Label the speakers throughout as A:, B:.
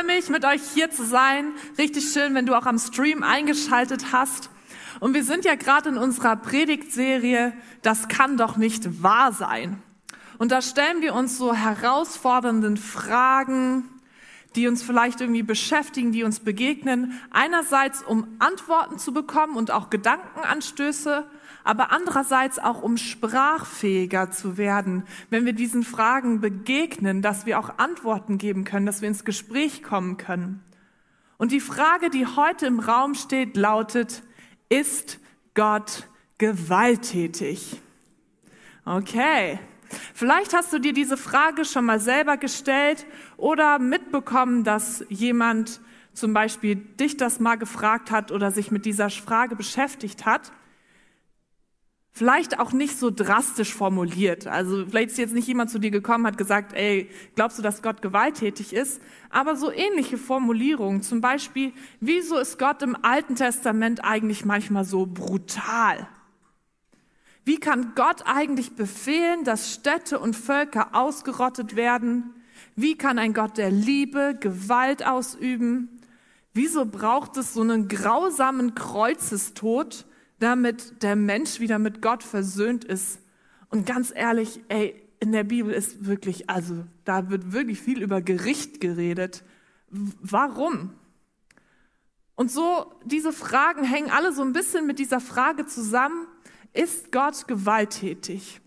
A: freue mich, mit euch hier zu sein. Richtig schön, wenn du auch am Stream eingeschaltet hast. Und wir sind ja gerade in unserer Predigtserie, das kann doch nicht wahr sein. Und da stellen wir uns so herausfordernden Fragen, die uns vielleicht irgendwie beschäftigen, die uns begegnen. Einerseits, um Antworten zu bekommen und auch Gedankenanstöße, aber andererseits auch, um sprachfähiger zu werden, wenn wir diesen Fragen begegnen, dass wir auch Antworten geben können, dass wir ins Gespräch kommen können. Und die Frage, die heute im Raum steht, lautet, ist Gott gewalttätig? Okay. Vielleicht hast du dir diese Frage schon mal selber gestellt oder mitbekommen, dass jemand zum Beispiel dich das mal gefragt hat oder sich mit dieser Frage beschäftigt hat. Vielleicht auch nicht so drastisch formuliert. Also vielleicht ist jetzt nicht jemand zu dir gekommen, hat gesagt, ey, glaubst du, dass Gott gewalttätig ist? Aber so ähnliche Formulierungen. Zum Beispiel, wieso ist Gott im Alten Testament eigentlich manchmal so brutal? Wie kann Gott eigentlich befehlen, dass Städte und Völker ausgerottet werden? Wie kann ein Gott der Liebe Gewalt ausüben? Wieso braucht es so einen grausamen Kreuzestod, damit der Mensch wieder mit Gott versöhnt ist? Und ganz ehrlich, ey, in der Bibel ist wirklich, also da wird wirklich viel über Gericht geredet. Warum? Und so, diese Fragen hängen alle so ein bisschen mit dieser Frage zusammen, ist Gott gewalttätig?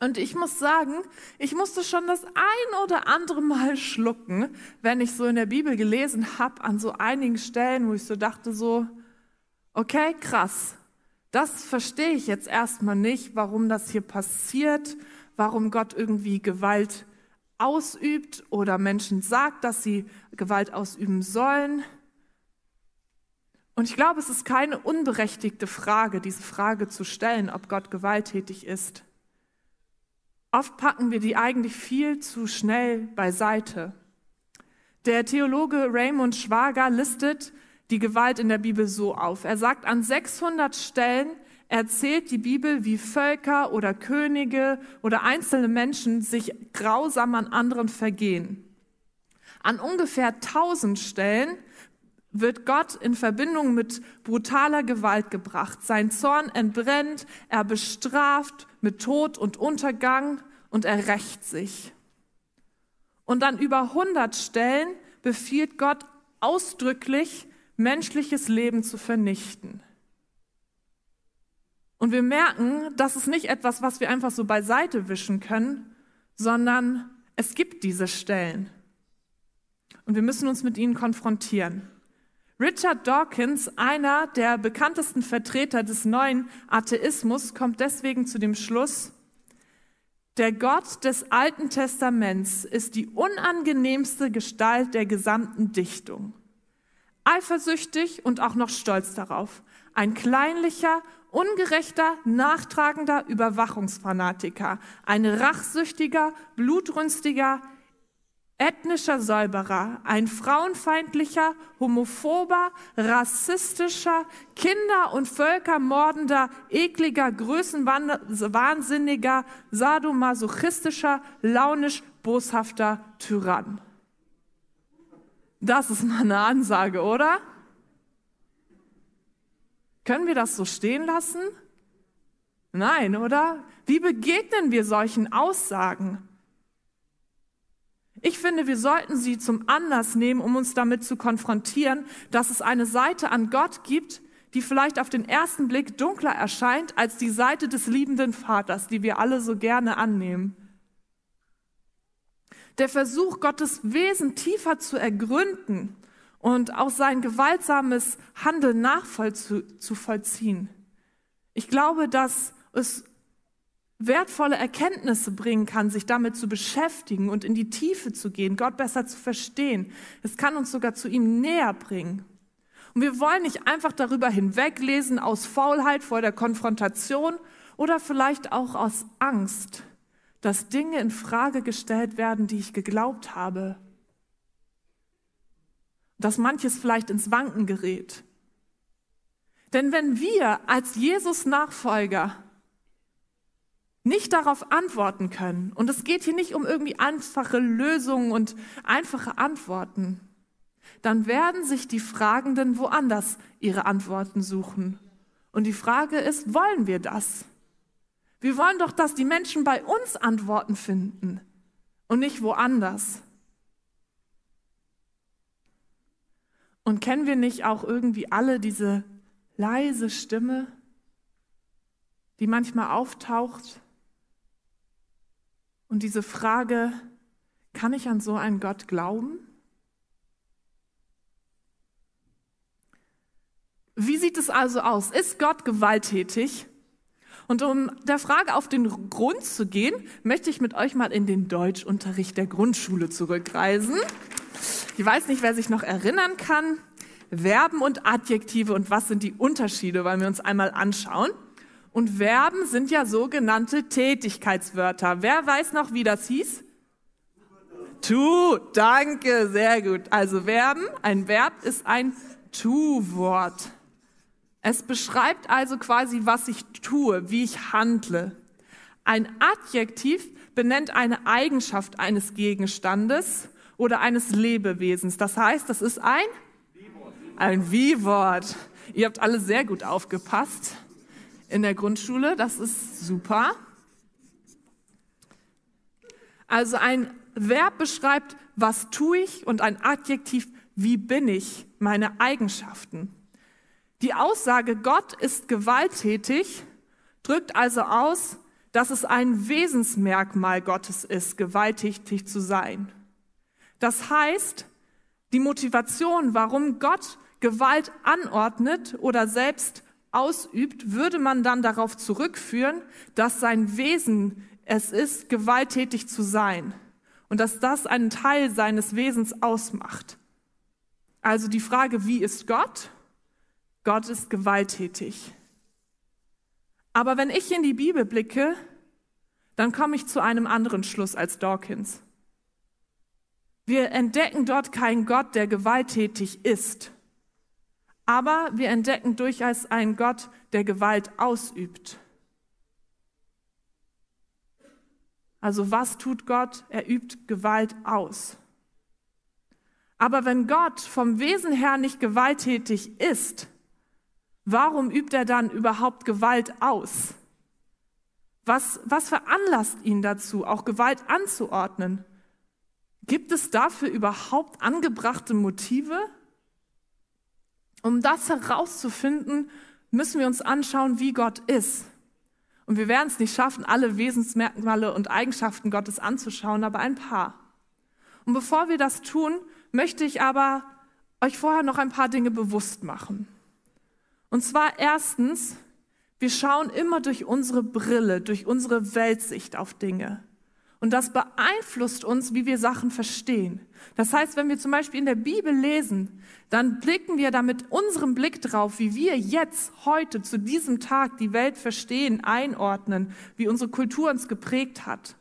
A: Und ich muss sagen, ich musste schon das ein oder andere Mal schlucken, wenn ich so in der Bibel gelesen habe, an so einigen Stellen, wo ich so dachte, so, okay, krass, das verstehe ich jetzt erstmal nicht, warum das hier passiert, warum Gott irgendwie Gewalt ausübt oder Menschen sagt, dass sie Gewalt ausüben sollen. Und ich glaube, es ist keine unberechtigte Frage, diese Frage zu stellen, ob Gott gewalttätig ist. Oft packen wir die eigentlich viel zu schnell beiseite. Der Theologe Raymond Schwager listet die Gewalt in der Bibel so auf. Er sagt, an 600 Stellen erzählt die Bibel, wie Völker oder Könige oder einzelne Menschen sich grausam an anderen vergehen. An ungefähr 1000 Stellen wird Gott in Verbindung mit brutaler Gewalt gebracht. Sein Zorn entbrennt, er bestraft mit Tod und Untergang und er rächt sich. Und an über 100 Stellen befiehlt Gott ausdrücklich, menschliches Leben zu vernichten. Und wir merken, das ist nicht etwas, was wir einfach so beiseite wischen können, sondern es gibt diese Stellen. Und wir müssen uns mit ihnen konfrontieren. Richard Dawkins, einer der bekanntesten Vertreter des neuen Atheismus, kommt deswegen zu dem Schluss, der Gott des Alten Testaments ist die unangenehmste Gestalt der gesamten Dichtung. Eifersüchtig und auch noch stolz darauf. Ein kleinlicher, ungerechter, nachtragender Überwachungsfanatiker. Ein rachsüchtiger, blutrünstiger, ethnischer Säuberer, ein frauenfeindlicher, homophober, rassistischer, Kinder- und Völkermordender, ekliger, größenwahnsinniger, sadomasochistischer, launisch boshafter Tyrann. Das ist mal eine Ansage, oder? Können wir das so stehen lassen? Nein, oder? Wie begegnen wir solchen Aussagen? Ich finde, wir sollten sie zum Anlass nehmen, um uns damit zu konfrontieren, dass es eine Seite an Gott gibt, die vielleicht auf den ersten Blick dunkler erscheint als die Seite des liebenden Vaters, die wir alle so gerne annehmen. Der Versuch, Gottes Wesen tiefer zu ergründen und auch sein gewaltsames Handeln nachvollziehen. Ich glaube, dass es wertvolle Erkenntnisse bringen kann, sich damit zu beschäftigen und in die Tiefe zu gehen, Gott besser zu verstehen. Es kann uns sogar zu ihm näher bringen. Und wir wollen nicht einfach darüber hinweglesen aus Faulheit vor der Konfrontation oder vielleicht auch aus Angst, dass Dinge in Frage gestellt werden, die ich geglaubt habe. Dass manches vielleicht ins Wanken gerät. Denn wenn wir als Jesus Nachfolger nicht darauf antworten können. Und es geht hier nicht um irgendwie einfache Lösungen und einfache Antworten, dann werden sich die Fragenden woanders ihre Antworten suchen. Und die Frage ist, wollen wir das? Wir wollen doch, dass die Menschen bei uns Antworten finden und nicht woanders. Und kennen wir nicht auch irgendwie alle diese leise Stimme, die manchmal auftaucht und diese Frage, kann ich an so einen Gott glauben? Wie sieht es also aus? Ist Gott gewalttätig? Und um der Frage auf den Grund zu gehen, möchte ich mit euch mal in den Deutschunterricht der Grundschule zurückreisen. Ich weiß nicht, wer sich noch erinnern kann. Verben und Adjektive und was sind die Unterschiede, wollen wir uns einmal anschauen. Und Verben sind ja sogenannte Tätigkeitswörter. Wer weiß noch, wie das hieß? Tu, danke, sehr gut. Also Verben, ein Verb ist ein Tu-Wort. Es beschreibt also quasi, was ich tue, wie ich handle. Ein Adjektiv benennt eine Eigenschaft eines Gegenstandes oder eines Lebewesens. Das heißt, das ist ein ein Wie-Wort. Ihr habt alle sehr gut aufgepasst in der Grundschule. Das ist super. Also ein Verb beschreibt, was tue ich und ein Adjektiv, wie bin ich, meine Eigenschaften. Die Aussage, Gott ist gewalttätig, drückt also aus, dass es ein Wesensmerkmal Gottes ist, gewalttätig zu sein. Das heißt, die Motivation, warum Gott Gewalt anordnet oder selbst ausübt, würde man dann darauf zurückführen, dass sein Wesen es ist, gewalttätig zu sein und dass das einen Teil seines Wesens ausmacht. Also die Frage, wie ist Gott? Gott ist gewalttätig. Aber wenn ich in die Bibel blicke, dann komme ich zu einem anderen Schluss als Dawkins. Wir entdecken dort keinen Gott, der gewalttätig ist, aber wir entdecken durchaus einen Gott, der Gewalt ausübt. Also was tut Gott? Er übt Gewalt aus. Aber wenn Gott vom Wesen her nicht gewalttätig ist, warum übt er dann überhaupt Gewalt aus? Was, was veranlasst ihn dazu, auch Gewalt anzuordnen? Gibt es dafür überhaupt angebrachte Motive? Um das herauszufinden, müssen wir uns anschauen, wie Gott ist. Und wir werden es nicht schaffen, alle Wesensmerkmale und Eigenschaften Gottes anzuschauen, aber ein paar. Und bevor wir das tun, möchte ich aber euch vorher noch ein paar Dinge bewusst machen. Und zwar erstens, wir schauen immer durch unsere Brille, durch unsere Weltsicht auf Dinge. Und das beeinflusst uns, wie wir Sachen verstehen. Das heißt, wenn wir zum Beispiel in der Bibel lesen, dann blicken wir da mit unserem Blick drauf, wie wir jetzt, heute, zu diesem Tag die Welt verstehen, einordnen, wie unsere Kultur uns geprägt hat.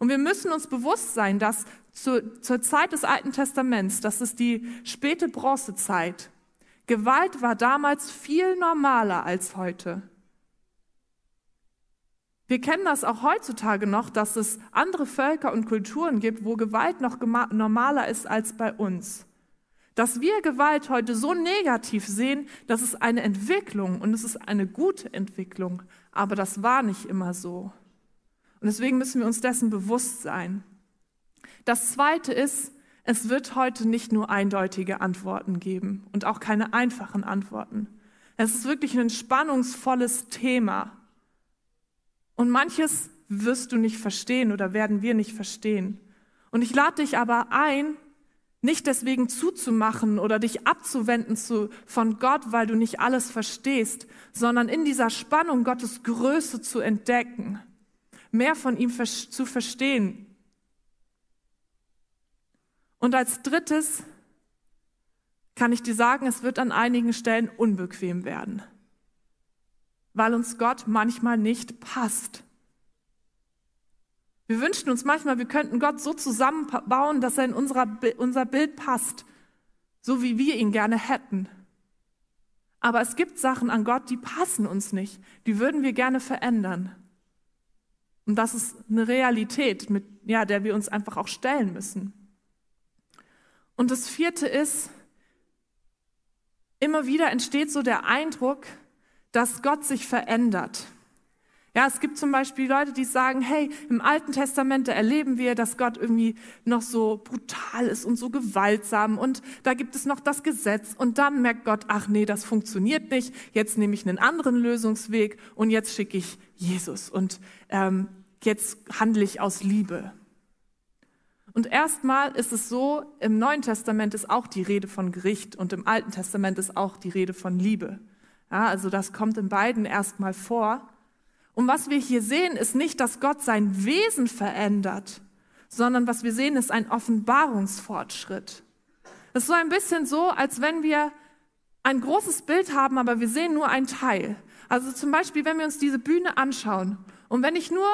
A: Und wir müssen uns bewusst sein, dass zu, zur Zeit des Alten Testaments, das ist die späte Bronzezeit, Gewalt war damals viel normaler als heute. Wir kennen das auch heutzutage noch, dass es andere Völker und Kulturen gibt, wo Gewalt noch normaler ist als bei uns. Dass wir Gewalt heute so negativ sehen, das ist eine Entwicklung und es ist eine gute Entwicklung, aber das war nicht immer so. Und deswegen müssen wir uns dessen bewusst sein. Das Zweite ist, es wird heute nicht nur eindeutige Antworten geben und auch keine einfachen Antworten. Es ist wirklich ein spannungsvolles Thema. Und manches wirst du nicht verstehen oder werden wir nicht verstehen. Und ich lade dich aber ein, nicht deswegen zuzumachen oder dich abzuwenden zu, von Gott, weil du nicht alles verstehst, sondern in dieser Spannung Gottes Größe zu entdecken, mehr von ihm zu verstehen. Und als drittes kann ich dir sagen, es wird an einigen Stellen unbequem werden weil uns Gott manchmal nicht passt. Wir wünschen uns manchmal, wir könnten Gott so zusammenbauen, dass er in unserer, unser Bild passt, so wie wir ihn gerne hätten. Aber es gibt Sachen an Gott, die passen uns nicht. Die würden wir gerne verändern. Und das ist eine Realität, mit ja, der wir uns einfach auch stellen müssen. Und das vierte ist, immer wieder entsteht so der Eindruck, dass Gott sich verändert. Ja, es gibt zum Beispiel Leute, die sagen, hey, im Alten Testament, erleben wir, dass Gott irgendwie noch so brutal ist und so gewaltsam und da gibt es noch das Gesetz und dann merkt Gott, ach nee, das funktioniert nicht, jetzt nehme ich einen anderen Lösungsweg und jetzt schicke ich Jesus und ähm, jetzt handle ich aus Liebe. Und erstmal ist es so, im Neuen Testament ist auch die Rede von Gericht und im Alten Testament ist auch die Rede von Liebe. Ja, also das kommt in beiden erstmal vor. Und was wir hier sehen, ist nicht, dass Gott sein Wesen verändert, sondern was wir sehen, ist ein Offenbarungsfortschritt. Es ist so ein bisschen so, als wenn wir ein großes Bild haben, aber wir sehen nur ein Teil. Also zum Beispiel, wenn wir uns diese Bühne anschauen und wenn ich nur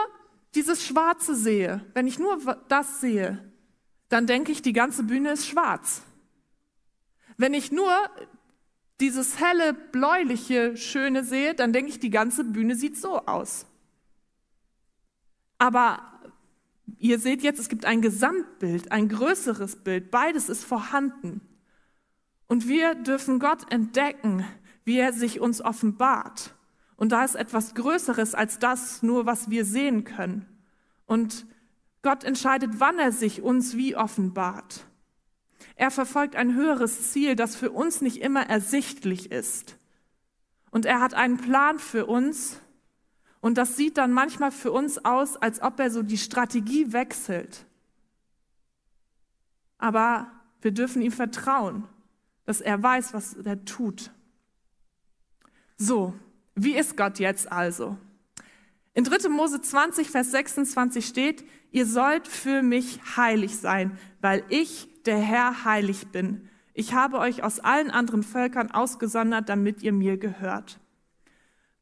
A: dieses Schwarze sehe, wenn ich nur das sehe, dann denke ich, die ganze Bühne ist schwarz. Wenn ich nur dieses helle, bläuliche, schöne sehe, dann denke ich, die ganze Bühne sieht so aus. Aber ihr seht jetzt, es gibt ein Gesamtbild, ein größeres Bild. Beides ist vorhanden. Und wir dürfen Gott entdecken, wie er sich uns offenbart. Und da ist etwas Größeres als das nur, was wir sehen können. Und Gott entscheidet, wann er sich uns wie offenbart. Er verfolgt ein höheres Ziel, das für uns nicht immer ersichtlich ist. Und er hat einen Plan für uns. Und das sieht dann manchmal für uns aus, als ob er so die Strategie wechselt. Aber wir dürfen ihm vertrauen, dass er weiß, was er tut. So, wie ist Gott jetzt also? In 3. Mose 20, Vers 26 steht, ihr sollt für mich heilig sein, weil ich der Herr heilig bin. Ich habe euch aus allen anderen Völkern ausgesondert, damit ihr mir gehört.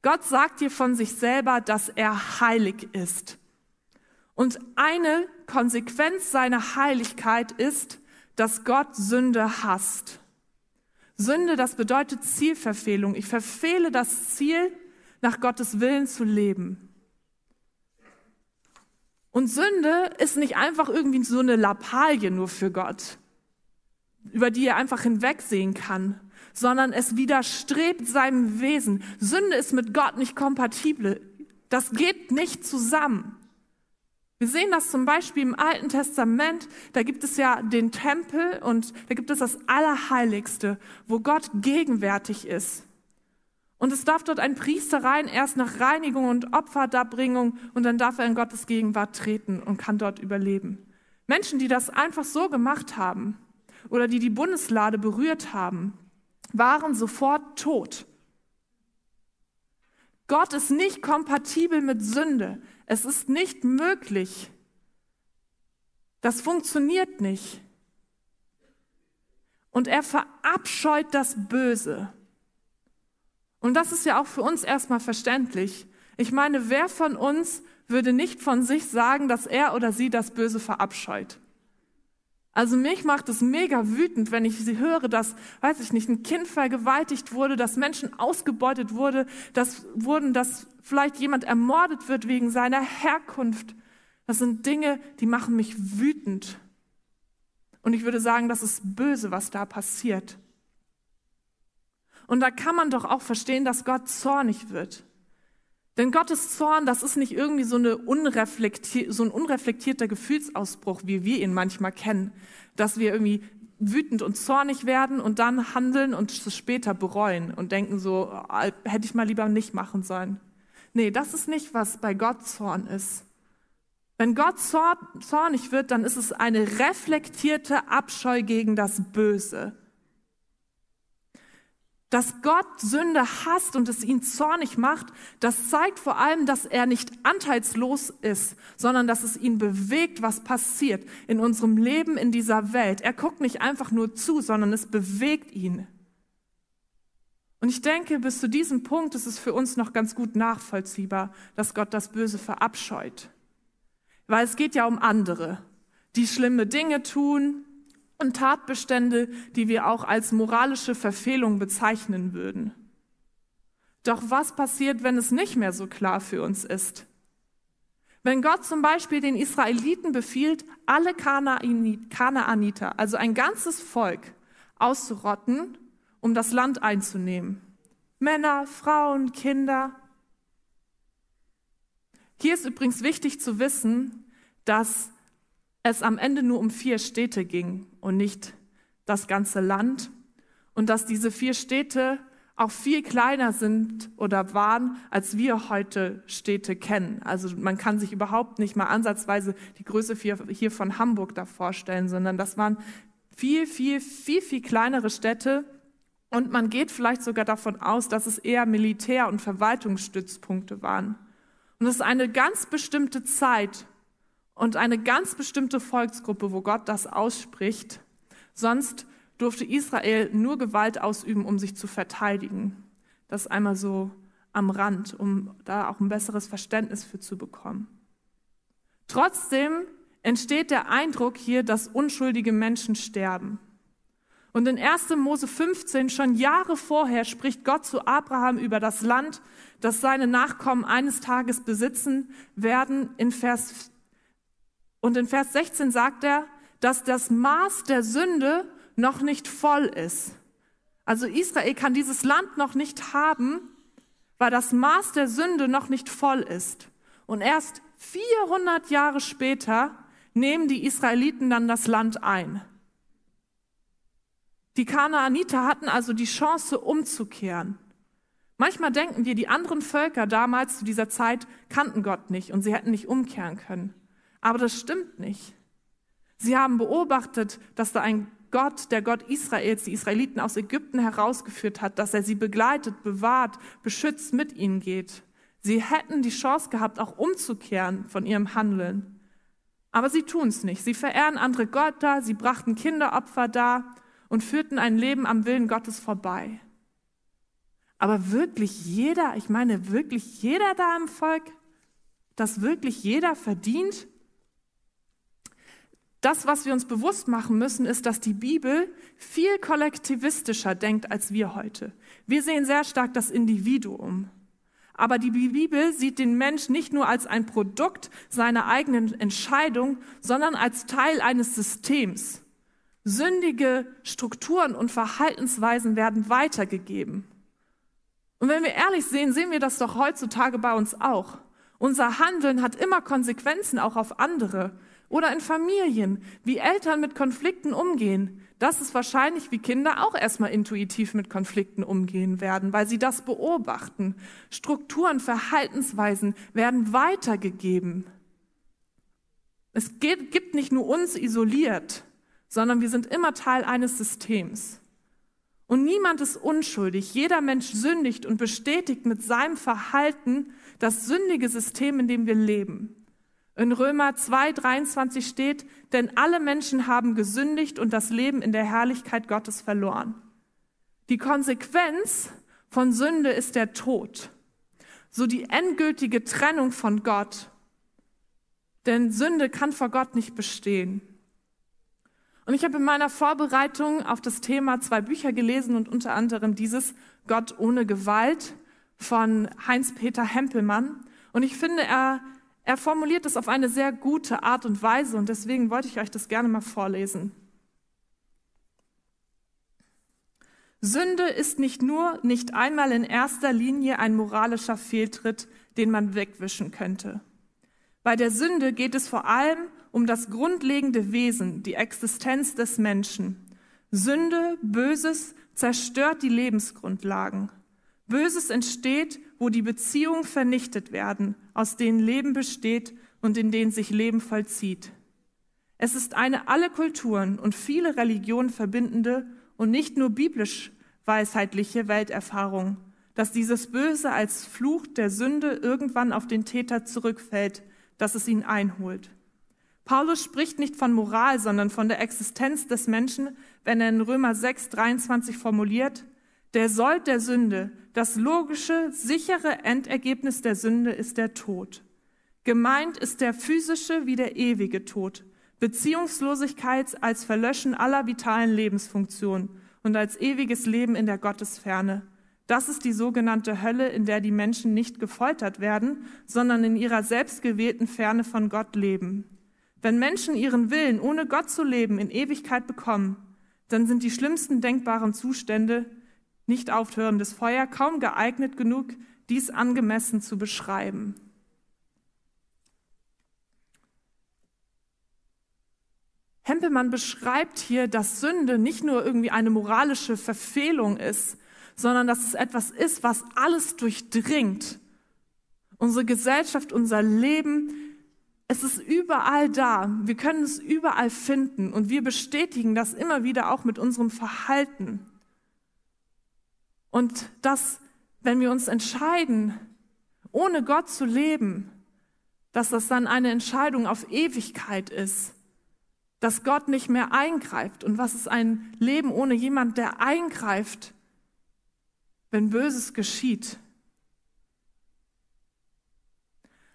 A: Gott sagt dir von sich selber, dass er heilig ist. Und eine Konsequenz seiner Heiligkeit ist, dass Gott Sünde hasst. Sünde, das bedeutet Zielverfehlung. Ich verfehle das Ziel, nach Gottes Willen zu leben. Und Sünde ist nicht einfach irgendwie so eine Lappalie nur für Gott, über die er einfach hinwegsehen kann, sondern es widerstrebt seinem Wesen. Sünde ist mit Gott nicht kompatibel. Das geht nicht zusammen. Wir sehen das zum Beispiel im Alten Testament. Da gibt es ja den Tempel und da gibt es das Allerheiligste, wo Gott gegenwärtig ist. Und es darf dort ein Priester rein, erst nach Reinigung und Opferdarbringung und dann darf er in Gottes Gegenwart treten und kann dort überleben. Menschen, die das einfach so gemacht haben oder die die Bundeslade berührt haben, waren sofort tot. Gott ist nicht kompatibel mit Sünde. Es ist nicht möglich. Das funktioniert nicht. Und er verabscheut das Böse. Und das ist ja auch für uns erstmal verständlich. Ich meine, wer von uns würde nicht von sich sagen, dass er oder sie das Böse verabscheut? Also mich macht es mega wütend, wenn ich sie höre, dass, weiß ich nicht, ein Kind vergewaltigt wurde, dass Menschen ausgebeutet wurde, dass wurden, dass vielleicht jemand ermordet wird wegen seiner Herkunft. Das sind Dinge, die machen mich wütend. Und ich würde sagen, das ist böse, was da passiert. Und da kann man doch auch verstehen, dass Gott zornig wird. Denn Gottes Zorn, das ist nicht irgendwie so, eine unreflektier so ein unreflektierter Gefühlsausbruch, wie wir ihn manchmal kennen, dass wir irgendwie wütend und zornig werden und dann handeln und es später bereuen und denken so, oh, hätte ich mal lieber nicht machen sollen. Nee, das ist nicht, was bei Gott Zorn ist. Wenn Gott zornig wird, dann ist es eine reflektierte Abscheu gegen das Böse dass Gott Sünde hasst und es ihn zornig macht, das zeigt vor allem, dass er nicht anteilslos ist, sondern dass es ihn bewegt, was passiert in unserem Leben in dieser Welt. Er guckt nicht einfach nur zu, sondern es bewegt ihn. Und ich denke, bis zu diesem Punkt ist es für uns noch ganz gut nachvollziehbar, dass Gott das Böse verabscheut. Weil es geht ja um andere, die schlimme Dinge tun, und Tatbestände, die wir auch als moralische Verfehlung bezeichnen würden. Doch was passiert, wenn es nicht mehr so klar für uns ist? Wenn Gott zum Beispiel den Israeliten befiehlt, alle Kanaaniter, also ein ganzes Volk, auszurotten, um das Land einzunehmen. Männer, Frauen, Kinder. Hier ist übrigens wichtig zu wissen, dass es am Ende nur um vier Städte ging und nicht das ganze Land und dass diese vier Städte auch viel kleiner sind oder waren, als wir heute Städte kennen. Also man kann sich überhaupt nicht mal ansatzweise die Größe hier von Hamburg da vorstellen, sondern das waren viel, viel, viel, viel kleinere Städte. Und man geht vielleicht sogar davon aus, dass es eher Militär- und Verwaltungsstützpunkte waren. Und es ist eine ganz bestimmte Zeit und eine ganz bestimmte Volksgruppe, wo Gott das ausspricht. Sonst durfte Israel nur Gewalt ausüben, um sich zu verteidigen. Das einmal so am Rand, um da auch ein besseres Verständnis für zu bekommen. Trotzdem entsteht der Eindruck hier, dass unschuldige Menschen sterben. Und in 1. Mose 15, schon Jahre vorher, spricht Gott zu Abraham über das Land, das seine Nachkommen eines Tages besitzen werden. In Vers, und in Vers 16 sagt er, dass das Maß der Sünde noch nicht voll ist. Also Israel kann dieses Land noch nicht haben, weil das Maß der Sünde noch nicht voll ist. Und erst 400 Jahre später nehmen die Israeliten dann das Land ein. Die Kanaaniter hatten also die Chance umzukehren. Manchmal denken wir, die anderen Völker damals zu dieser Zeit kannten Gott nicht und sie hätten nicht umkehren können. Aber das stimmt nicht. Sie haben beobachtet, dass da ein Gott, der Gott Israels, die Israeliten aus Ägypten herausgeführt hat, dass er sie begleitet, bewahrt, beschützt, mit ihnen geht. Sie hätten die Chance gehabt, auch umzukehren von ihrem Handeln. Aber sie tun es nicht. Sie verehren andere Götter, sie brachten Kinderopfer dar und führten ein Leben am Willen Gottes vorbei. Aber wirklich jeder, ich meine wirklich jeder da im Volk, das wirklich jeder verdient, das, was wir uns bewusst machen müssen, ist, dass die Bibel viel kollektivistischer denkt als wir heute. Wir sehen sehr stark das Individuum. Aber die Bibel sieht den Mensch nicht nur als ein Produkt seiner eigenen Entscheidung, sondern als Teil eines Systems. Sündige Strukturen und Verhaltensweisen werden weitergegeben. Und wenn wir ehrlich sehen, sehen wir das doch heutzutage bei uns auch. Unser Handeln hat immer Konsequenzen auch auf andere. Oder in Familien, wie Eltern mit Konflikten umgehen. Das ist wahrscheinlich, wie Kinder auch erstmal intuitiv mit Konflikten umgehen werden, weil sie das beobachten. Strukturen, Verhaltensweisen werden weitergegeben. Es gibt nicht nur uns isoliert, sondern wir sind immer Teil eines Systems. Und niemand ist unschuldig. Jeder Mensch sündigt und bestätigt mit seinem Verhalten das sündige System, in dem wir leben. In Römer 2, 23 steht, denn alle Menschen haben gesündigt und das Leben in der Herrlichkeit Gottes verloren. Die Konsequenz von Sünde ist der Tod, so die endgültige Trennung von Gott. Denn Sünde kann vor Gott nicht bestehen. Und ich habe in meiner Vorbereitung auf das Thema zwei Bücher gelesen und unter anderem dieses Gott ohne Gewalt von Heinz-Peter Hempelmann. Und ich finde, er er formuliert es auf eine sehr gute Art und Weise und deswegen wollte ich euch das gerne mal vorlesen. Sünde ist nicht nur, nicht einmal in erster Linie ein moralischer Fehltritt, den man wegwischen könnte. Bei der Sünde geht es vor allem um das grundlegende Wesen, die Existenz des Menschen. Sünde, Böses zerstört die Lebensgrundlagen. Böses entsteht, wo die Beziehungen vernichtet werden, aus denen Leben besteht und in denen sich Leben vollzieht. Es ist eine alle Kulturen und viele Religionen verbindende und nicht nur biblisch weisheitliche Welterfahrung, dass dieses Böse als Fluch der Sünde irgendwann auf den Täter zurückfällt, dass es ihn einholt. Paulus spricht nicht von Moral, sondern von der Existenz des Menschen, wenn er in Römer 6, 23 formuliert, der Sold der Sünde, das logische, sichere Endergebnis der Sünde ist der Tod. Gemeint ist der physische wie der ewige Tod, Beziehungslosigkeit als Verlöschen aller vitalen Lebensfunktionen und als ewiges Leben in der Gottesferne. Das ist die sogenannte Hölle, in der die Menschen nicht gefoltert werden, sondern in ihrer selbstgewählten Ferne von Gott leben. Wenn Menschen ihren Willen, ohne Gott zu leben, in Ewigkeit bekommen, dann sind die schlimmsten denkbaren Zustände, nicht aufhörendes Feuer, kaum geeignet genug, dies angemessen zu beschreiben. Hempelmann beschreibt hier, dass Sünde nicht nur irgendwie eine moralische Verfehlung ist, sondern dass es etwas ist, was alles durchdringt. Unsere Gesellschaft, unser Leben, es ist überall da. Wir können es überall finden und wir bestätigen das immer wieder auch mit unserem Verhalten. Und dass, wenn wir uns entscheiden, ohne Gott zu leben, dass das dann eine Entscheidung auf Ewigkeit ist, dass Gott nicht mehr eingreift. Und was ist ein Leben ohne jemand, der eingreift, wenn Böses geschieht?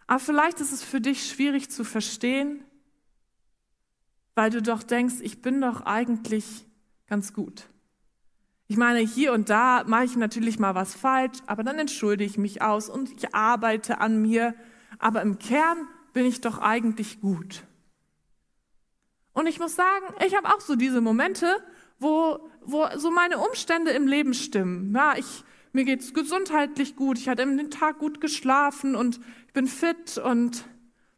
A: Aber vielleicht ist es für dich schwierig zu verstehen, weil du doch denkst, ich bin doch eigentlich ganz gut. Ich meine, hier und da mache ich natürlich mal was falsch, aber dann entschuldige ich mich aus und ich arbeite an mir. Aber im Kern bin ich doch eigentlich gut. Und ich muss sagen, ich habe auch so diese Momente, wo, wo so meine Umstände im Leben stimmen. Ja, ich mir geht's gesundheitlich gut, ich hatte den Tag gut geschlafen und ich bin fit und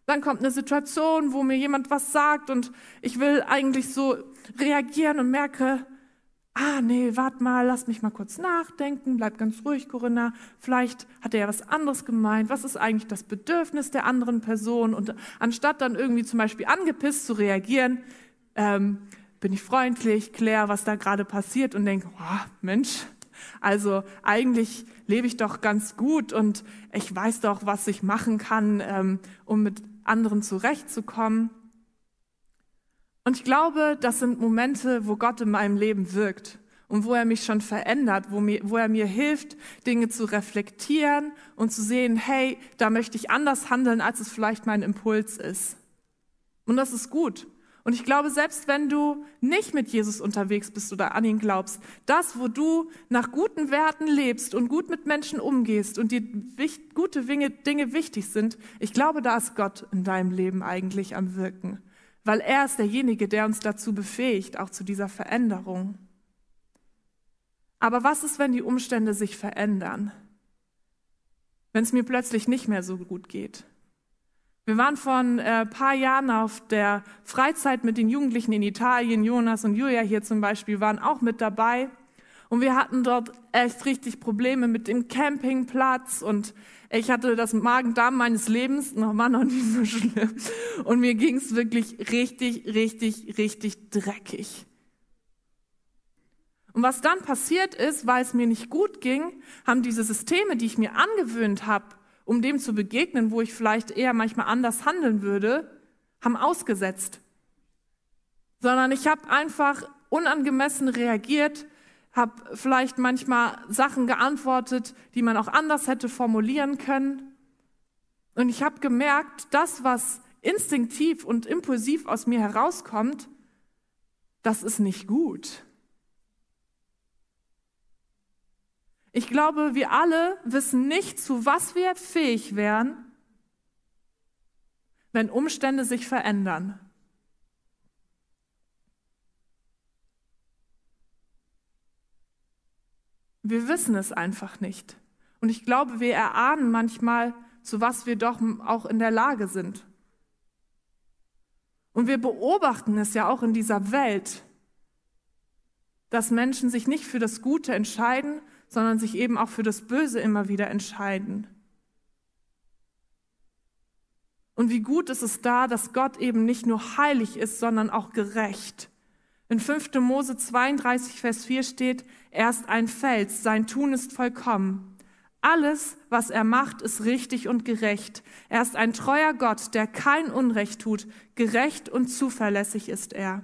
A: dann kommt eine Situation, wo mir jemand was sagt und ich will eigentlich so reagieren und merke, ah nee, warte mal, lass mich mal kurz nachdenken, bleib ganz ruhig, Corinna, vielleicht hat er ja was anderes gemeint, was ist eigentlich das Bedürfnis der anderen Person? Und anstatt dann irgendwie zum Beispiel angepisst zu reagieren, ähm, bin ich freundlich, kläre, was da gerade passiert und denke, oh, Mensch, also eigentlich lebe ich doch ganz gut und ich weiß doch, was ich machen kann, ähm, um mit anderen zurechtzukommen. Und ich glaube, das sind Momente, wo Gott in meinem Leben wirkt und wo er mich schon verändert, wo, mir, wo er mir hilft, Dinge zu reflektieren und zu sehen, hey, da möchte ich anders handeln, als es vielleicht mein Impuls ist. Und das ist gut. Und ich glaube, selbst wenn du nicht mit Jesus unterwegs bist oder an ihn glaubst, das, wo du nach guten Werten lebst und gut mit Menschen umgehst und dir gute Dinge wichtig sind, ich glaube, da ist Gott in deinem Leben eigentlich am Wirken. Weil er ist derjenige, der uns dazu befähigt, auch zu dieser Veränderung. Aber was ist, wenn die Umstände sich verändern? Wenn es mir plötzlich nicht mehr so gut geht? Wir waren vor ein äh, paar Jahren auf der Freizeit mit den Jugendlichen in Italien. Jonas und Julia hier zum Beispiel waren auch mit dabei. Und wir hatten dort echt richtig Probleme mit dem Campingplatz und ich hatte das Magen-Darm meines Lebens, noch war noch nicht so schlimm. Und mir ging es wirklich richtig, richtig, richtig dreckig. Und was dann passiert ist, weil es mir nicht gut ging, haben diese Systeme, die ich mir angewöhnt habe, um dem zu begegnen, wo ich vielleicht eher manchmal anders handeln würde, haben ausgesetzt. Sondern ich habe einfach unangemessen reagiert, habe vielleicht manchmal Sachen geantwortet, die man auch anders hätte formulieren können. Und ich habe gemerkt, das, was instinktiv und impulsiv aus mir herauskommt, das ist nicht gut. Ich glaube, wir alle wissen nicht, zu was wir fähig wären, wenn Umstände sich verändern. Wir wissen es einfach nicht. Und ich glaube, wir erahnen manchmal, zu was wir doch auch in der Lage sind. Und wir beobachten es ja auch in dieser Welt, dass Menschen sich nicht für das Gute entscheiden, sondern sich eben auch für das Böse immer wieder entscheiden. Und wie gut ist es da, dass Gott eben nicht nur heilig ist, sondern auch gerecht. In 5. Mose 32, Vers 4 steht, er ist ein Fels, sein Tun ist vollkommen. Alles, was er macht, ist richtig und gerecht. Er ist ein treuer Gott, der kein Unrecht tut. Gerecht und zuverlässig ist er.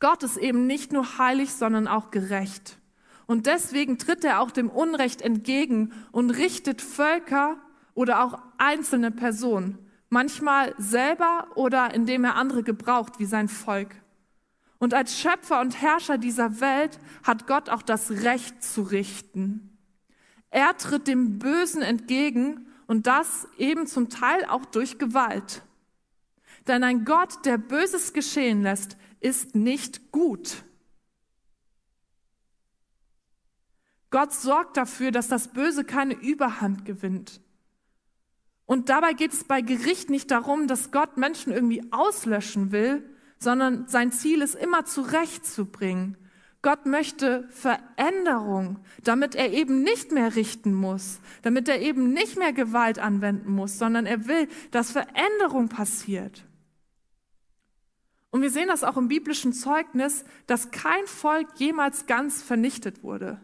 A: Gott ist eben nicht nur heilig, sondern auch gerecht. Und deswegen tritt er auch dem Unrecht entgegen und richtet Völker oder auch einzelne Personen, manchmal selber oder indem er andere gebraucht, wie sein Volk. Und als Schöpfer und Herrscher dieser Welt hat Gott auch das Recht zu richten. Er tritt dem Bösen entgegen und das eben zum Teil auch durch Gewalt. Denn ein Gott, der Böses geschehen lässt, ist nicht gut. Gott sorgt dafür, dass das Böse keine Überhand gewinnt. Und dabei geht es bei Gericht nicht darum, dass Gott Menschen irgendwie auslöschen will, sondern sein Ziel ist immer zurechtzubringen. Gott möchte Veränderung, damit er eben nicht mehr richten muss, damit er eben nicht mehr Gewalt anwenden muss, sondern er will, dass Veränderung passiert. Und wir sehen das auch im biblischen Zeugnis, dass kein Volk jemals ganz vernichtet wurde.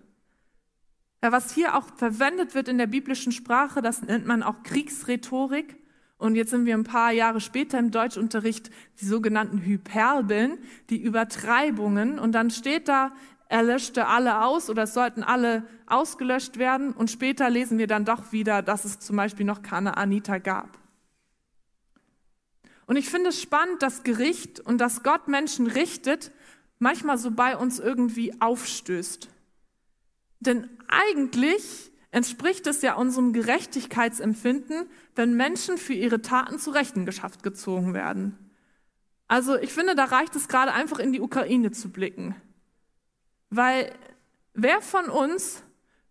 A: Ja, was hier auch verwendet wird in der biblischen Sprache, das nennt man auch Kriegsrhetorik. Und jetzt sind wir ein paar Jahre später im Deutschunterricht die sogenannten Hyperbeln, die Übertreibungen. Und dann steht da, er löschte alle aus oder es sollten alle ausgelöscht werden. Und später lesen wir dann doch wieder, dass es zum Beispiel noch keine Anita gab. Und ich finde es spannend, dass Gericht und dass Gott Menschen richtet, manchmal so bei uns irgendwie aufstößt. Denn eigentlich entspricht es ja unserem Gerechtigkeitsempfinden, wenn Menschen für ihre Taten zu Rechenschaft gezogen werden. Also ich finde, da reicht es gerade einfach in die Ukraine zu blicken. Weil wer von uns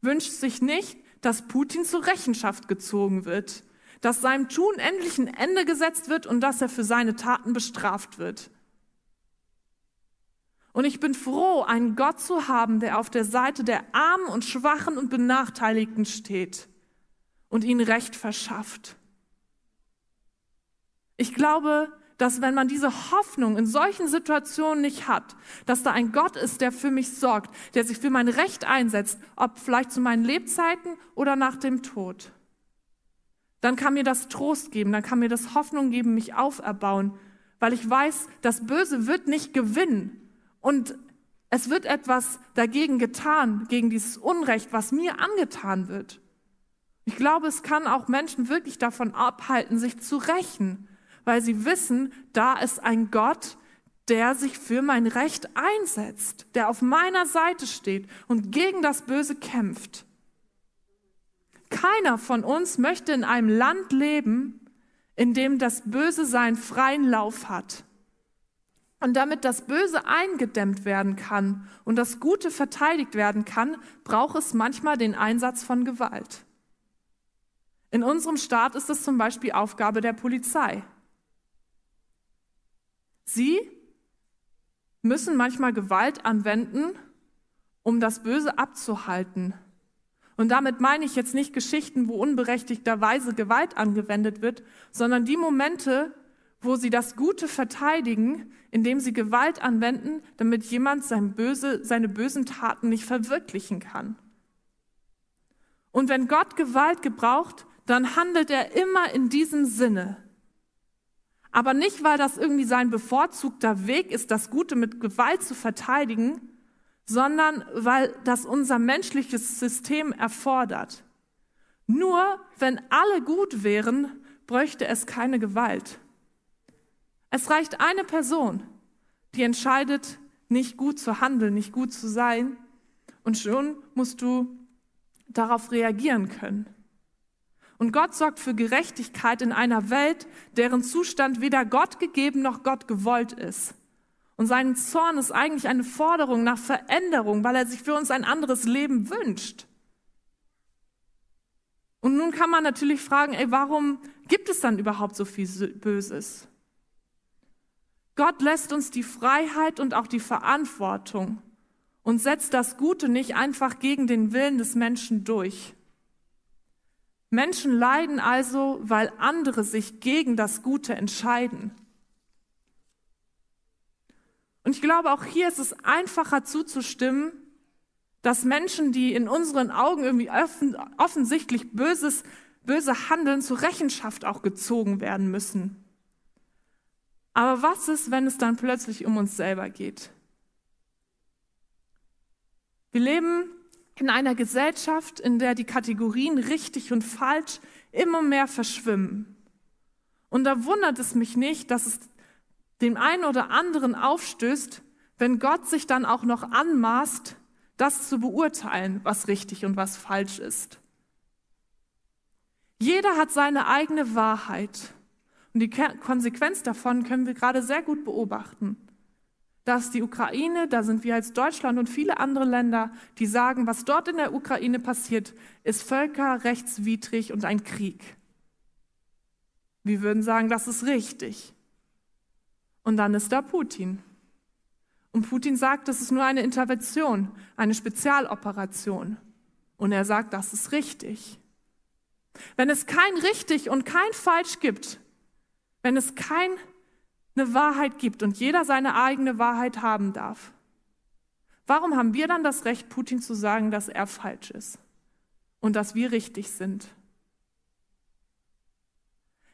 A: wünscht sich nicht, dass Putin zur Rechenschaft gezogen wird, dass seinem Tun endlich ein Ende gesetzt wird und dass er für seine Taten bestraft wird. Und ich bin froh, einen Gott zu haben, der auf der Seite der Armen und Schwachen und Benachteiligten steht und ihnen Recht verschafft. Ich glaube, dass wenn man diese Hoffnung in solchen Situationen nicht hat, dass da ein Gott ist, der für mich sorgt, der sich für mein Recht einsetzt, ob vielleicht zu meinen Lebzeiten oder nach dem Tod, dann kann mir das Trost geben, dann kann mir das Hoffnung geben, mich auferbauen, weil ich weiß, das Böse wird nicht gewinnen, und es wird etwas dagegen getan, gegen dieses Unrecht, was mir angetan wird. Ich glaube, es kann auch Menschen wirklich davon abhalten, sich zu rächen, weil sie wissen, da ist ein Gott, der sich für mein Recht einsetzt, der auf meiner Seite steht und gegen das Böse kämpft. Keiner von uns möchte in einem Land leben, in dem das Böse seinen freien Lauf hat. Und damit das Böse eingedämmt werden kann und das Gute verteidigt werden kann, braucht es manchmal den Einsatz von Gewalt. In unserem Staat ist es zum Beispiel Aufgabe der Polizei. Sie müssen manchmal Gewalt anwenden, um das Böse abzuhalten. Und damit meine ich jetzt nicht Geschichten, wo unberechtigterweise Gewalt angewendet wird, sondern die Momente, wo sie das Gute verteidigen, indem sie Gewalt anwenden, damit jemand sein Böse, seine bösen Taten nicht verwirklichen kann. Und wenn Gott Gewalt gebraucht, dann handelt er immer in diesem Sinne. Aber nicht, weil das irgendwie sein bevorzugter Weg ist, das Gute mit Gewalt zu verteidigen, sondern weil das unser menschliches System erfordert. Nur wenn alle gut wären, bräuchte es keine Gewalt. Es reicht eine Person, die entscheidet, nicht gut zu handeln, nicht gut zu sein, und schon musst du darauf reagieren können. Und Gott sorgt für Gerechtigkeit in einer Welt, deren Zustand weder Gott gegeben noch Gott gewollt ist. Und sein Zorn ist eigentlich eine Forderung nach Veränderung, weil er sich für uns ein anderes Leben wünscht. Und nun kann man natürlich fragen, ey, warum gibt es dann überhaupt so viel Böses? Gott lässt uns die Freiheit und auch die Verantwortung und setzt das Gute nicht einfach gegen den Willen des Menschen durch. Menschen leiden also, weil andere sich gegen das Gute entscheiden. Und ich glaube, auch hier ist es einfacher zuzustimmen, dass Menschen, die in unseren Augen irgendwie offensichtlich böses, böse handeln, zur Rechenschaft auch gezogen werden müssen. Aber was ist, wenn es dann plötzlich um uns selber geht? Wir leben in einer Gesellschaft, in der die Kategorien richtig und falsch immer mehr verschwimmen. Und da wundert es mich nicht, dass es dem einen oder anderen aufstößt, wenn Gott sich dann auch noch anmaßt, das zu beurteilen, was richtig und was falsch ist. Jeder hat seine eigene Wahrheit. Und die Konsequenz davon können wir gerade sehr gut beobachten. Dass die Ukraine, da sind wir als Deutschland und viele andere Länder, die sagen, was dort in der Ukraine passiert, ist völkerrechtswidrig und ein Krieg. Wir würden sagen, das ist richtig. Und dann ist da Putin. Und Putin sagt, das ist nur eine Intervention, eine Spezialoperation. Und er sagt, das ist richtig. Wenn es kein richtig und kein falsch gibt, wenn es keine Wahrheit gibt und jeder seine eigene Wahrheit haben darf, warum haben wir dann das Recht, Putin zu sagen, dass er falsch ist und dass wir richtig sind?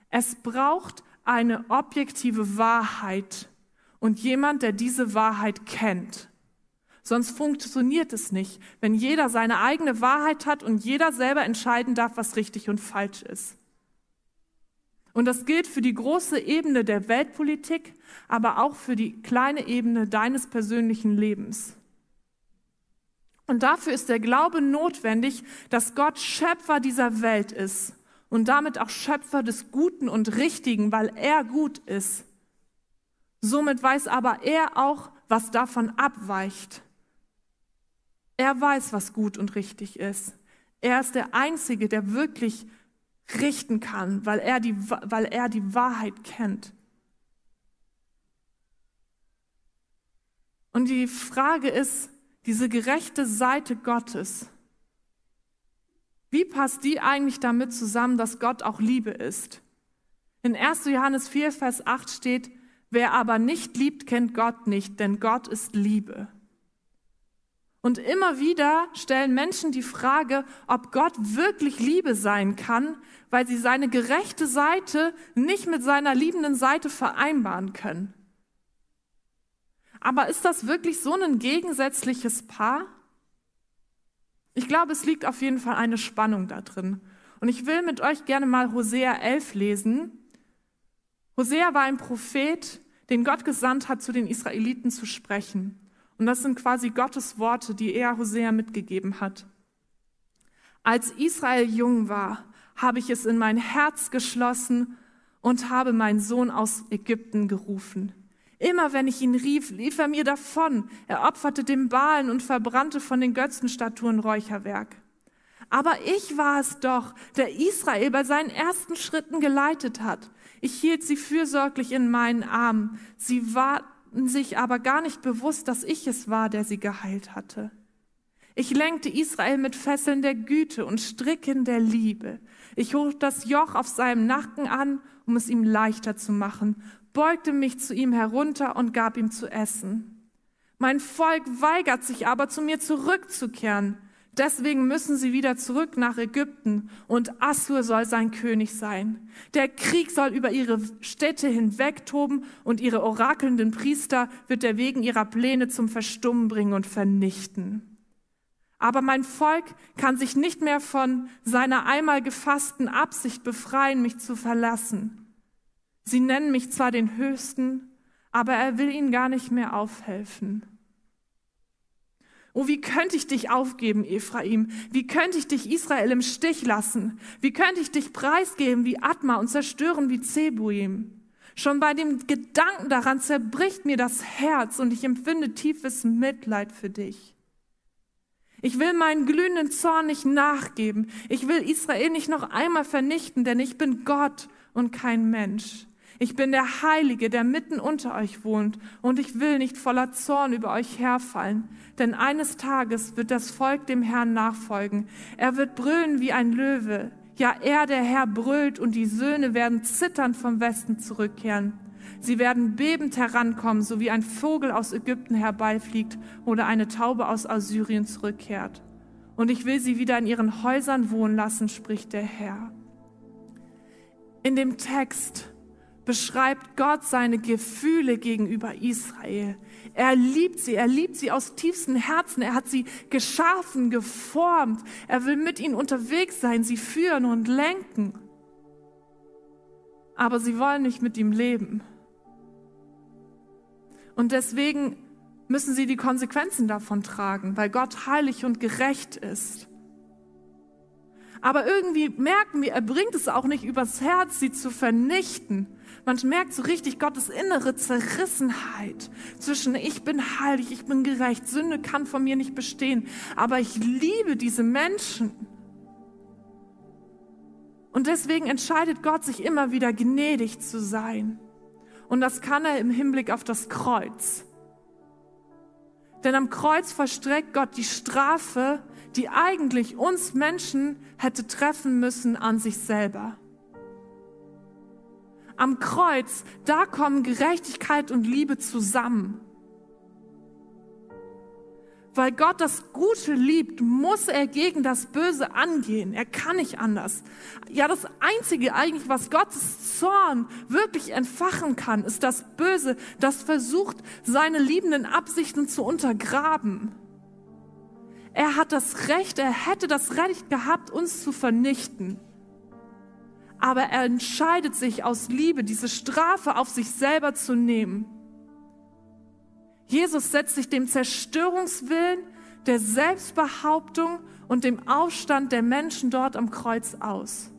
A: Es braucht eine objektive Wahrheit und jemand, der diese Wahrheit kennt. Sonst funktioniert es nicht, wenn jeder seine eigene Wahrheit hat und jeder selber entscheiden darf, was richtig und falsch ist. Und das gilt für die große Ebene der Weltpolitik, aber auch für die kleine Ebene deines persönlichen Lebens. Und dafür ist der Glaube notwendig, dass Gott Schöpfer dieser Welt ist und damit auch Schöpfer des Guten und Richtigen, weil er gut ist. Somit weiß aber er auch, was davon abweicht. Er weiß, was gut und richtig ist. Er ist der Einzige, der wirklich richten kann, weil er die, weil er die Wahrheit kennt. Und die Frage ist, diese gerechte Seite Gottes, wie passt die eigentlich damit zusammen, dass Gott auch Liebe ist? In 1. Johannes 4, Vers 8 steht, wer aber nicht liebt, kennt Gott nicht, denn Gott ist Liebe. Und immer wieder stellen Menschen die Frage, ob Gott wirklich Liebe sein kann, weil sie seine gerechte Seite nicht mit seiner liebenden Seite vereinbaren können. Aber ist das wirklich so ein gegensätzliches Paar? Ich glaube, es liegt auf jeden Fall eine Spannung da drin. Und ich will mit euch gerne mal Hosea 11 lesen. Hosea war ein Prophet, den Gott gesandt hat, zu den Israeliten zu sprechen. Und das sind quasi Gottes Worte, die er Hosea mitgegeben hat. Als Israel jung war, habe ich es in mein Herz geschlossen und habe meinen Sohn aus Ägypten gerufen. Immer wenn ich ihn rief, lief er mir davon. Er opferte dem Balen und verbrannte von den Götzenstatuen Räucherwerk. Aber ich war es doch, der Israel bei seinen ersten Schritten geleitet hat. Ich hielt sie fürsorglich in meinen Armen. Sie warten sich aber gar nicht bewusst, dass ich es war, der sie geheilt hatte. Ich lenkte Israel mit Fesseln der Güte und Stricken der Liebe. Ich hob das Joch auf seinem Nacken an, um es ihm leichter zu machen, beugte mich zu ihm herunter und gab ihm zu essen. Mein Volk weigert sich aber, zu mir zurückzukehren. Deswegen müssen sie wieder zurück nach Ägypten und Assur soll sein König sein. Der Krieg soll über ihre Städte hinwegtoben und ihre orakelnden Priester wird er wegen ihrer Pläne zum Verstummen bringen und vernichten. Aber mein Volk kann sich nicht mehr von seiner einmal gefassten Absicht befreien, mich zu verlassen. Sie nennen mich zwar den Höchsten, aber er will ihnen gar nicht mehr aufhelfen. Oh, wie könnte ich dich aufgeben, Ephraim? Wie könnte ich dich Israel im Stich lassen? Wie könnte ich dich preisgeben wie Atma und zerstören wie Zebuim? Schon bei dem Gedanken daran zerbricht mir das Herz und ich empfinde tiefes Mitleid für dich. Ich will meinen glühenden Zorn nicht nachgeben. Ich will Israel nicht noch einmal vernichten, denn ich bin Gott und kein Mensch. Ich bin der Heilige, der mitten unter euch wohnt, und ich will nicht voller Zorn über euch herfallen. Denn eines Tages wird das Volk dem Herrn nachfolgen. Er wird brüllen wie ein Löwe. Ja, er, der Herr, brüllt, und die Söhne werden zitternd vom Westen zurückkehren. Sie werden bebend herankommen, so wie ein Vogel aus Ägypten herbeifliegt oder eine Taube aus Assyrien zurückkehrt. Und ich will sie wieder in ihren Häusern wohnen lassen, spricht der Herr. In dem Text beschreibt Gott seine Gefühle gegenüber Israel. Er liebt sie, er liebt sie aus tiefstem Herzen. Er hat sie geschaffen, geformt. Er will mit ihnen unterwegs sein, sie führen und lenken. Aber sie wollen nicht mit ihm leben. Und deswegen müssen sie die Konsequenzen davon tragen, weil Gott heilig und gerecht ist. Aber irgendwie merken wir, er bringt es auch nicht übers Herz, sie zu vernichten. Man merkt so richtig Gottes innere Zerrissenheit zwischen ich bin heilig, ich bin gerecht, Sünde kann von mir nicht bestehen, aber ich liebe diese Menschen. Und deswegen entscheidet Gott sich immer wieder gnädig zu sein. Und das kann er im Hinblick auf das Kreuz. Denn am Kreuz verstreckt Gott die Strafe, die eigentlich uns Menschen hätte treffen müssen an sich selber. Am Kreuz, da kommen Gerechtigkeit und Liebe zusammen. Weil Gott das Gute liebt, muss er gegen das Böse angehen. Er kann nicht anders. Ja, das Einzige eigentlich, was Gottes Zorn wirklich entfachen kann, ist das Böse, das versucht, seine liebenden Absichten zu untergraben. Er hat das Recht, er hätte das Recht gehabt, uns zu vernichten. Aber er entscheidet sich aus Liebe, diese Strafe auf sich selber zu nehmen Jesus setzt sich dem Zerstörungswillen, der Selbstbehauptung und dem Aufstand der Menschen dort am Kreuz aus.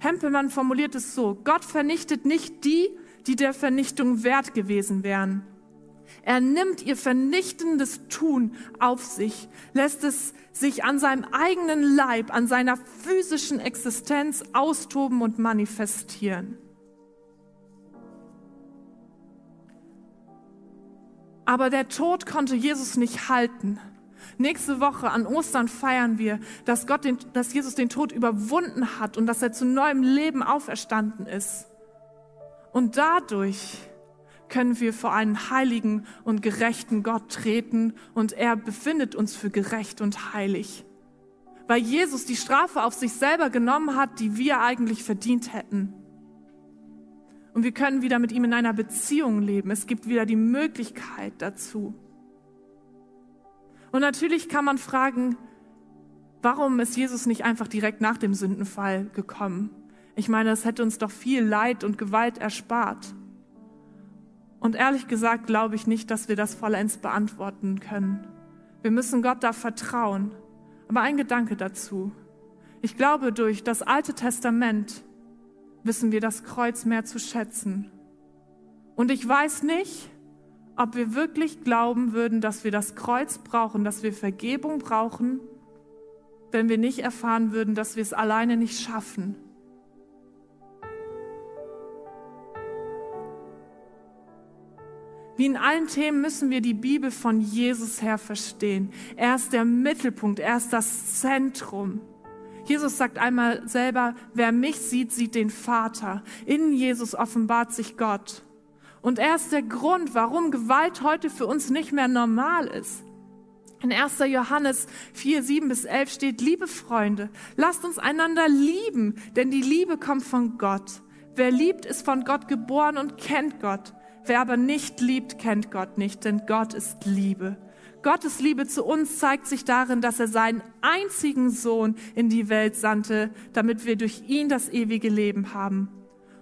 A: Hempelmann formuliert es so, Gott vernichtet nicht die, die der Vernichtung wert gewesen wären. Er nimmt ihr vernichtendes Tun auf sich, lässt es sich an seinem eigenen Leib, an seiner physischen Existenz austoben und manifestieren. Aber der Tod konnte Jesus nicht halten. Nächste Woche an Ostern feiern wir, dass, Gott den, dass Jesus den Tod überwunden hat und dass er zu neuem Leben auferstanden ist. Und dadurch können wir vor einen heiligen und gerechten Gott treten und er befindet uns für gerecht und heilig. Weil Jesus die Strafe auf sich selber genommen hat, die wir eigentlich verdient hätten. Und wir können wieder mit ihm in einer Beziehung leben. Es gibt wieder die Möglichkeit dazu. Und natürlich kann man fragen, warum ist Jesus nicht einfach direkt nach dem Sündenfall gekommen? Ich meine, das hätte uns doch viel Leid und Gewalt erspart. Und ehrlich gesagt glaube ich nicht, dass wir das vollends beantworten können. Wir müssen Gott da vertrauen. Aber ein Gedanke dazu. Ich glaube, durch das Alte Testament wissen wir das Kreuz mehr zu schätzen. Und ich weiß nicht, ob wir wirklich glauben würden, dass wir das Kreuz brauchen, dass wir Vergebung brauchen, wenn wir nicht erfahren würden, dass wir es alleine nicht schaffen. Wie in allen Themen müssen wir die Bibel von Jesus her verstehen. Er ist der Mittelpunkt, er ist das Zentrum. Jesus sagt einmal selber, wer mich sieht, sieht den Vater. In Jesus offenbart sich Gott. Und er ist der Grund, warum Gewalt heute für uns nicht mehr normal ist. In 1. Johannes 4, 7 bis 11 steht, liebe Freunde, lasst uns einander lieben, denn die Liebe kommt von Gott. Wer liebt, ist von Gott geboren und kennt Gott. Wer aber nicht liebt, kennt Gott nicht, denn Gott ist Liebe. Gottes Liebe zu uns zeigt sich darin, dass er seinen einzigen Sohn in die Welt sandte, damit wir durch ihn das ewige Leben haben.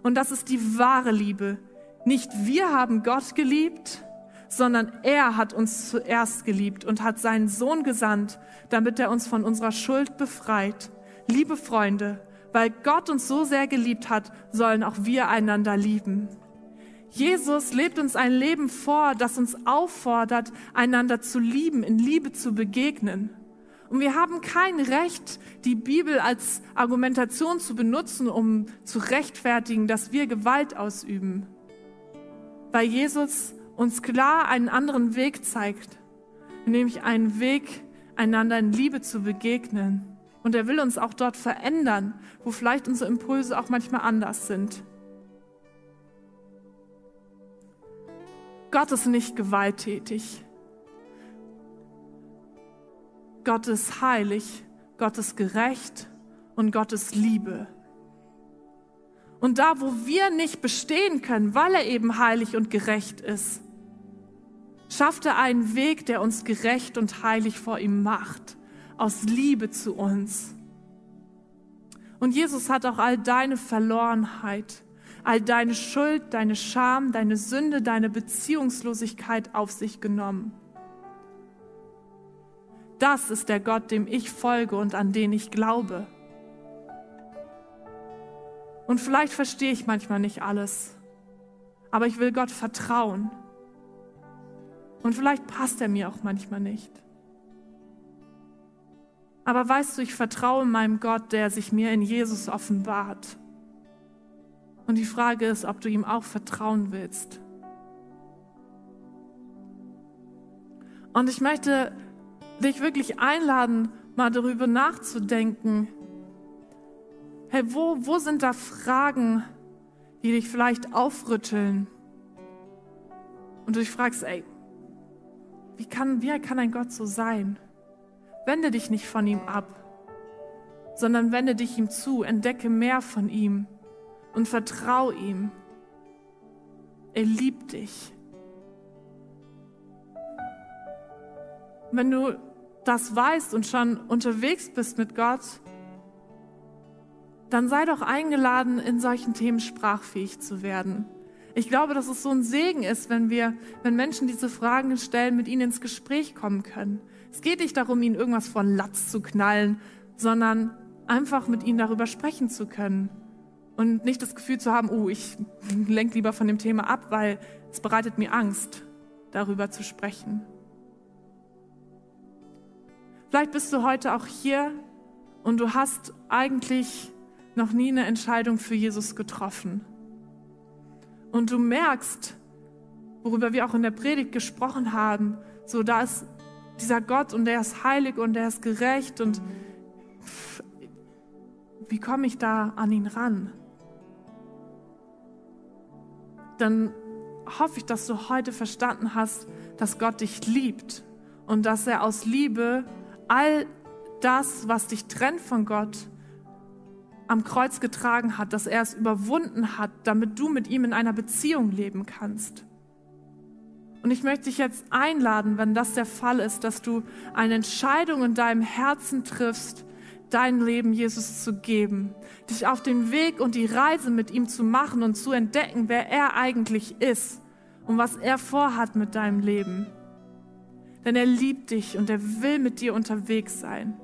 A: Und das ist die wahre Liebe. Nicht wir haben Gott geliebt, sondern er hat uns zuerst geliebt und hat seinen Sohn gesandt, damit er uns von unserer Schuld befreit. Liebe Freunde, weil Gott uns so sehr geliebt hat, sollen auch wir einander lieben. Jesus lebt uns ein Leben vor, das uns auffordert, einander zu lieben, in Liebe zu begegnen. Und wir haben kein Recht, die Bibel als Argumentation zu benutzen, um zu rechtfertigen, dass wir Gewalt ausüben. Weil Jesus uns klar einen anderen Weg zeigt, nämlich einen Weg, einander in Liebe zu begegnen. Und er will uns auch dort verändern, wo vielleicht unsere Impulse auch manchmal anders sind. Gott ist nicht gewalttätig. Gott ist heilig, Gott ist gerecht und Gott ist Liebe. Und da, wo wir nicht bestehen können, weil er eben heilig und gerecht ist, schafft er einen Weg, der uns gerecht und heilig vor ihm macht, aus Liebe zu uns. Und Jesus hat auch all deine Verlorenheit, all deine Schuld, deine Scham, deine Sünde, deine Beziehungslosigkeit auf sich genommen. Das ist der Gott, dem ich folge und an den ich glaube. Und vielleicht verstehe ich manchmal nicht alles, aber ich will Gott vertrauen. Und vielleicht passt er mir auch manchmal nicht. Aber weißt du, ich vertraue meinem Gott, der sich mir in Jesus offenbart. Und die Frage ist, ob du ihm auch vertrauen willst. Und ich möchte dich wirklich einladen, mal darüber nachzudenken. Hey, wo, wo sind da Fragen, die dich vielleicht aufrütteln? Und du dich fragst, ey, wie kann, wie kann ein Gott so sein? Wende dich nicht von ihm ab, sondern wende dich ihm zu, entdecke mehr von ihm und vertrau ihm. Er liebt dich. Wenn du das weißt und schon unterwegs bist mit Gott, dann sei doch eingeladen, in solchen Themen sprachfähig zu werden. Ich glaube, dass es so ein Segen ist, wenn wir, wenn Menschen diese Fragen stellen, mit ihnen ins Gespräch kommen können. Es geht nicht darum, ihnen irgendwas von Latz zu knallen, sondern einfach mit ihnen darüber sprechen zu können und nicht das Gefühl zu haben, oh, ich lenke lieber von dem Thema ab, weil es bereitet mir Angst, darüber zu sprechen. Vielleicht bist du heute auch hier und du hast eigentlich noch nie eine Entscheidung für Jesus getroffen. Und du merkst, worüber wir auch in der Predigt gesprochen haben, so da ist dieser Gott und der ist heilig und der ist gerecht und wie komme ich da an ihn ran? Dann hoffe ich, dass du heute verstanden hast, dass Gott dich liebt und dass er aus Liebe all das, was dich trennt von Gott, am Kreuz getragen hat, dass er es überwunden hat, damit du mit ihm in einer Beziehung leben kannst. Und ich möchte dich jetzt einladen, wenn das der Fall ist, dass du eine Entscheidung in deinem Herzen triffst, dein Leben Jesus zu geben, dich auf den Weg und die Reise mit ihm zu machen und zu entdecken, wer er eigentlich ist und was er vorhat mit deinem Leben. Denn er liebt dich und er will mit dir unterwegs sein.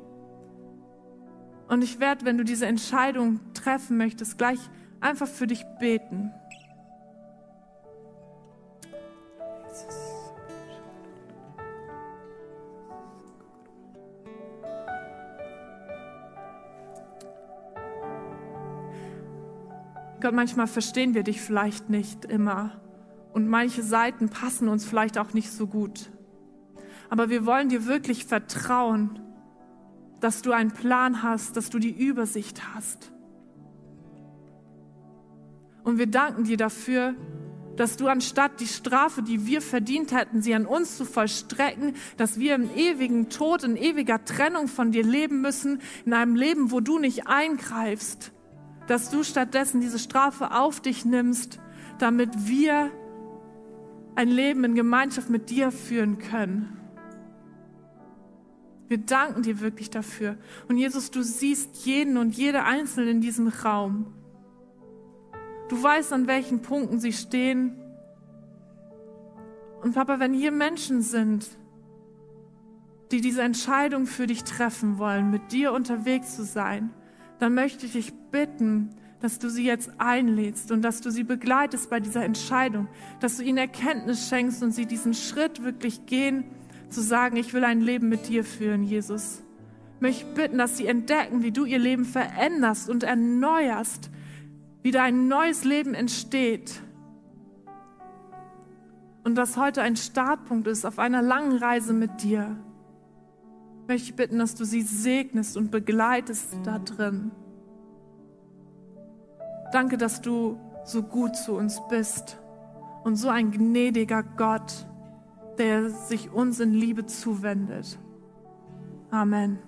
A: Und ich werde, wenn du diese Entscheidung treffen möchtest, gleich einfach für dich beten. Gott, manchmal verstehen wir dich vielleicht nicht immer und manche Seiten passen uns vielleicht auch nicht so gut. Aber wir wollen dir wirklich vertrauen dass du einen Plan hast, dass du die Übersicht hast. Und wir danken dir dafür, dass du anstatt die Strafe, die wir verdient hätten, sie an uns zu vollstrecken, dass wir im ewigen Tod, in ewiger Trennung von dir leben müssen, in einem Leben, wo du nicht eingreifst, dass du stattdessen diese Strafe auf dich nimmst, damit wir ein Leben in Gemeinschaft mit dir führen können. Wir danken dir wirklich dafür. Und Jesus, du siehst jeden und jede Einzelne in diesem Raum. Du weißt, an welchen Punkten sie stehen. Und Papa, wenn hier Menschen sind, die diese Entscheidung für dich treffen wollen, mit dir unterwegs zu sein, dann möchte ich dich bitten, dass du sie jetzt einlädst und dass du sie begleitest bei dieser Entscheidung, dass du ihnen Erkenntnis schenkst und sie diesen Schritt wirklich gehen zu sagen, ich will ein Leben mit dir führen, Jesus. Ich möchte bitten, dass sie entdecken, wie du ihr Leben veränderst und erneuerst, wie da ein neues Leben entsteht. Und dass heute ein Startpunkt ist auf einer langen Reise mit dir. Ich möchte bitten, dass du sie segnest und begleitest da drin. Danke, dass du so gut zu uns bist und so ein gnädiger Gott der sich uns in Liebe zuwendet. Amen.